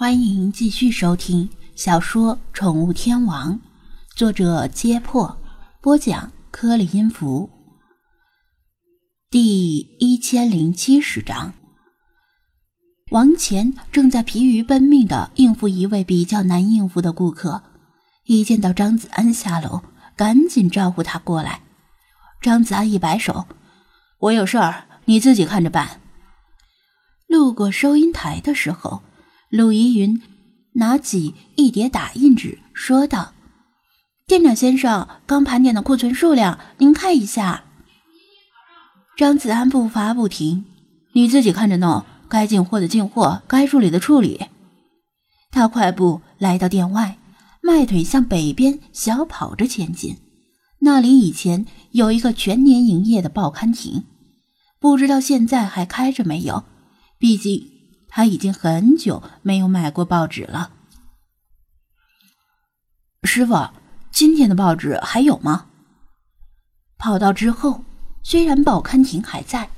欢迎继续收听小说《宠物天王》，作者：揭破，播讲：颗粒音符。第一千零七十章，王乾正在疲于奔命的应付一位比较难应付的顾客，一见到张子安下楼，赶紧招呼他过来。张子安一摆手：“我有事儿，你自己看着办。”路过收银台的时候。陆依云拿起一叠打印纸，说道：“店长先生，刚盘点的库存数量，您看一下。”张子安步伐不停：“你自己看着弄，该进货的进货，该处理的处理。”他快步来到店外，迈腿向北边小跑着前进。那里以前有一个全年营业的报刊亭，不知道现在还开着没有。毕竟。他已经很久没有买过报纸了。师傅，今天的报纸还有吗？跑到之后，虽然报刊亭还在，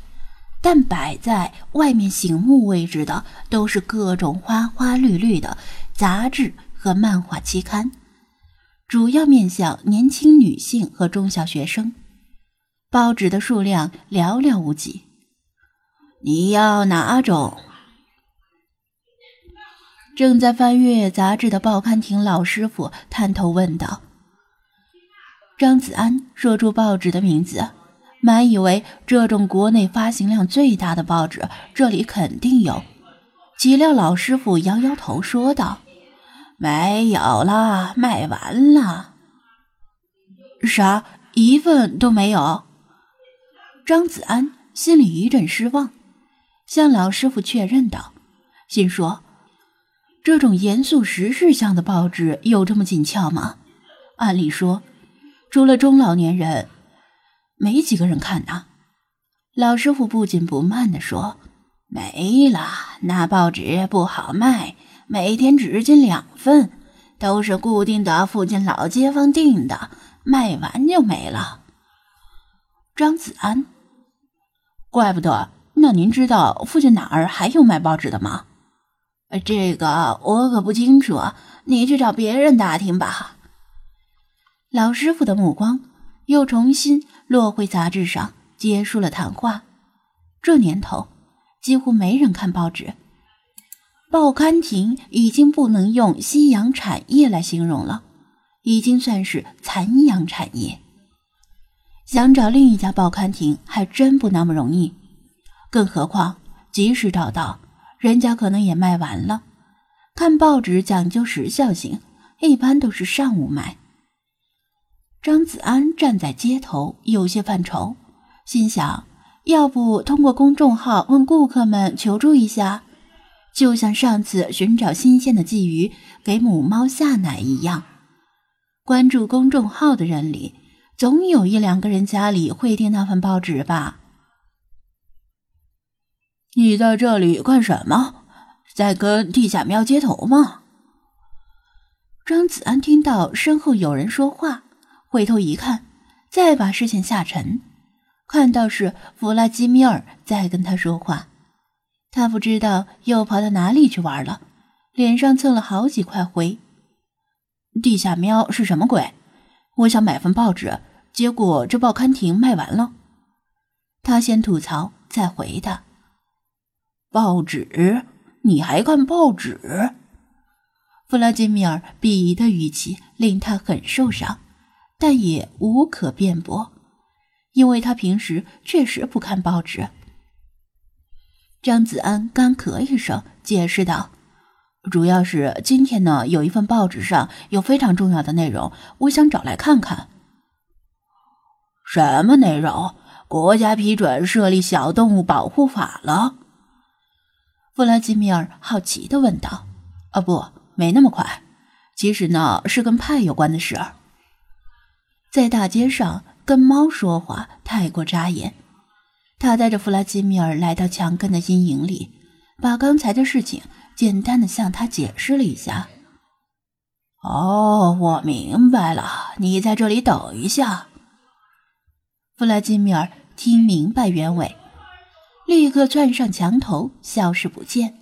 但摆在外面醒目位置的都是各种花花绿绿的杂志和漫画期刊，主要面向年轻女性和中小学生。报纸的数量寥寥无几。你要哪种？正在翻阅杂志的报刊亭老师傅探头问道：“张子安说出报纸的名字，满以为这种国内发行量最大的报纸这里肯定有。岂料老师傅摇摇头说道：‘没有了，卖完了。’啥？一份都没有？”张子安心里一阵失望，向老师傅确认道，心说。这种严肃时事向的报纸有这么紧俏吗？按理说，除了中老年人，没几个人看呐。老师傅不紧不慢地说：“没了，那报纸不好卖，每天只进两份，都是固定的附近老街坊订的，卖完就没了。”张子安，怪不得。那您知道附近哪儿还有卖报纸的吗？这个我可不清楚，你去找别人打听吧。老师傅的目光又重新落回杂志上，结束了谈话。这年头，几乎没人看报纸，报刊亭已经不能用夕阳产业来形容了，已经算是残阳产业。想找另一家报刊亭还真不那么容易，更何况即使找到。人家可能也卖完了。看报纸讲究时效性，一般都是上午卖。张子安站在街头，有些犯愁，心想：要不通过公众号问顾客们求助一下，就像上次寻找新鲜的鲫鱼给母猫下奶一样。关注公众号的人里，总有一两个人家里会订那份报纸吧。你在这里干什么？在跟地下喵接头吗？张子安听到身后有人说话，回头一看，再把视线下沉，看到是弗拉基米尔在跟他说话。他不知道又跑到哪里去玩了，脸上蹭了好几块灰。地下喵是什么鬼？我想买份报纸，结果这报刊亭卖完了。他先吐槽，再回答。报纸？你还看报纸？弗拉基米尔鄙夷的语气令他很受伤，但也无可辩驳，因为他平时确实不看报纸。张子安干咳一声，解释道：“主要是今天呢，有一份报纸上有非常重要的内容，我想找来看看。什么内容？国家批准设立小动物保护法了？”弗拉基米尔好奇的问道：“啊，不，没那么快。其实呢，是跟派有关的事儿。在大街上跟猫说话太过扎眼。”他带着弗拉基米尔来到墙根的阴影里，把刚才的事情简单的向他解释了一下。“哦，我明白了，你在这里等一下。”弗拉基米尔听明白原委。立刻窜上墙头，消失不见。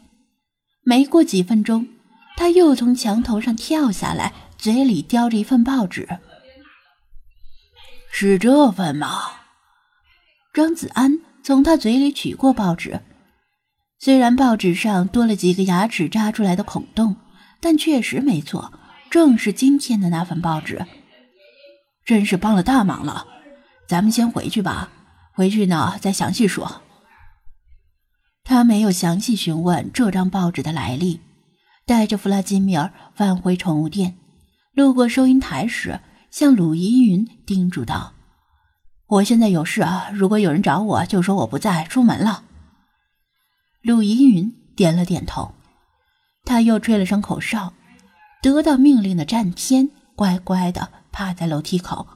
没过几分钟，他又从墙头上跳下来，嘴里叼着一份报纸。是这份吗？张子安从他嘴里取过报纸，虽然报纸上多了几个牙齿扎出来的孔洞，但确实没错，正是今天的那份报纸。真是帮了大忙了，咱们先回去吧，回去呢再详细说。他没有详细询问这张报纸的来历，带着弗拉基米尔返回宠物店，路过收银台时，向鲁依云叮嘱道：“我现在有事啊，如果有人找我，就说我不在，出门了。”鲁依云点了点头，他又吹了声口哨，得到命令的战天乖乖的。趴在楼梯口，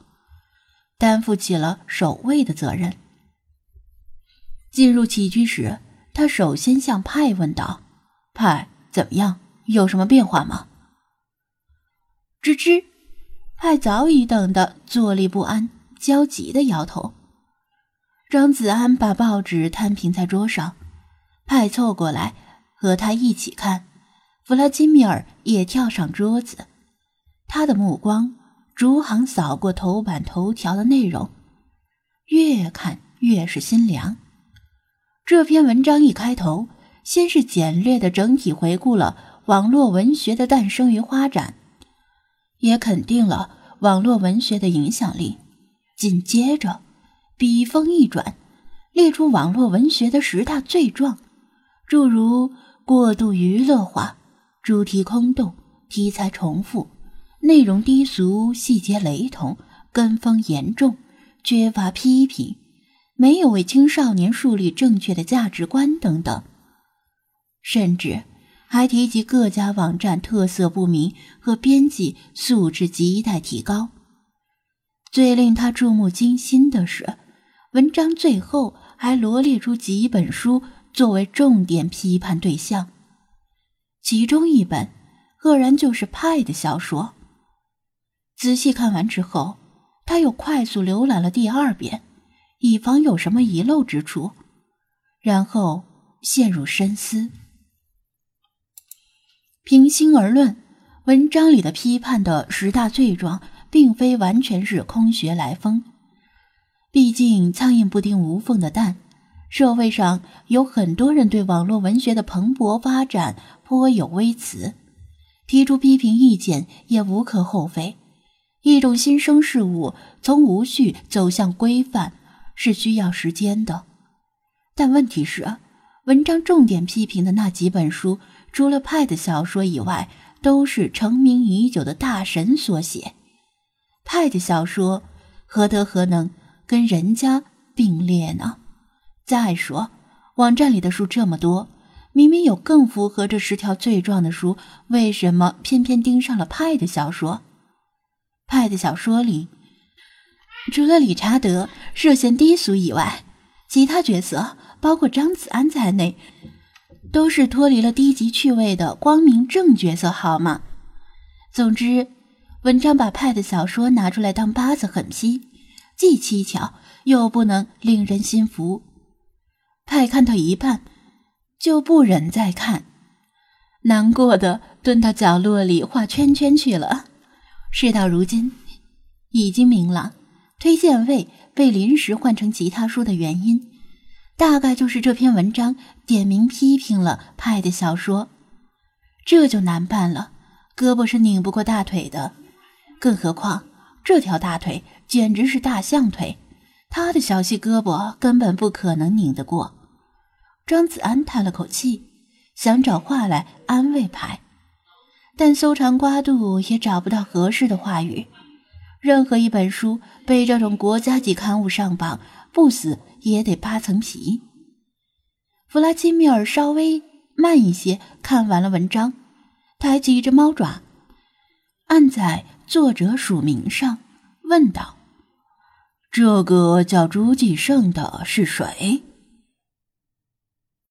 担负起了守卫的责任。进入起居室，他首先向派问道：“派，怎么样？有什么变化吗？”吱吱，派早已等得坐立不安，焦急的摇头。张子安把报纸摊平在桌上，派凑过来和他一起看。弗拉基米尔也跳上桌子，他的目光。逐行扫过头版头条的内容，越看越是心凉。这篇文章一开头，先是简略的整体回顾了网络文学的诞生与发展，也肯定了网络文学的影响力。紧接着，笔锋一转，列出网络文学的十大罪状，诸如过度娱乐化、主题空洞、题材重复。内容低俗、细节雷同、跟风严重、缺乏批评、没有为青少年树立正确的价值观等等，甚至还提及各家网站特色不明和编辑素质亟待提高。最令他触目惊心的是，文章最后还罗列出几本书作为重点批判对象，其中一本赫然就是派的小说。仔细看完之后，他又快速浏览了第二遍，以防有什么遗漏之处，然后陷入深思。平心而论，文章里的批判的十大罪状，并非完全是空穴来风。毕竟，苍蝇不叮无缝的蛋，社会上有很多人对网络文学的蓬勃发展颇有微词，提出批评意见也无可厚非。一种新生事物从无序走向规范是需要时间的，但问题是，文章重点批评的那几本书，除了派的小说以外，都是成名已久的大神所写。派的小说何德何能跟人家并列呢？再说，网站里的书这么多，明明有更符合这十条罪状的书，为什么偏偏盯上了派的小说？派的小说里，除了理查德涉嫌低俗以外，其他角色，包括张子安在内，都是脱离了低级趣味的光明正角色，好吗？总之，文章把派的小说拿出来当八字狠批，既蹊跷又不能令人心服。派看到一半，就不忍再看，难过的蹲到角落里画圈圈去了。事到如今，已经明朗，推荐位被临时换成其他书的原因，大概就是这篇文章点名批评了派的小说，这就难办了。胳膊是拧不过大腿的，更何况这条大腿简直是大象腿，他的小细胳膊根本不可能拧得过。张子安叹了口气，想找话来安慰派。但搜肠刮肚也找不到合适的话语。任何一本书被这种国家级刊物上榜，不死也得扒层皮。弗拉基米尔稍微慢一些看完了文章，抬起一只猫爪，按在作者署名上，问道：“这个叫朱继胜的是谁？”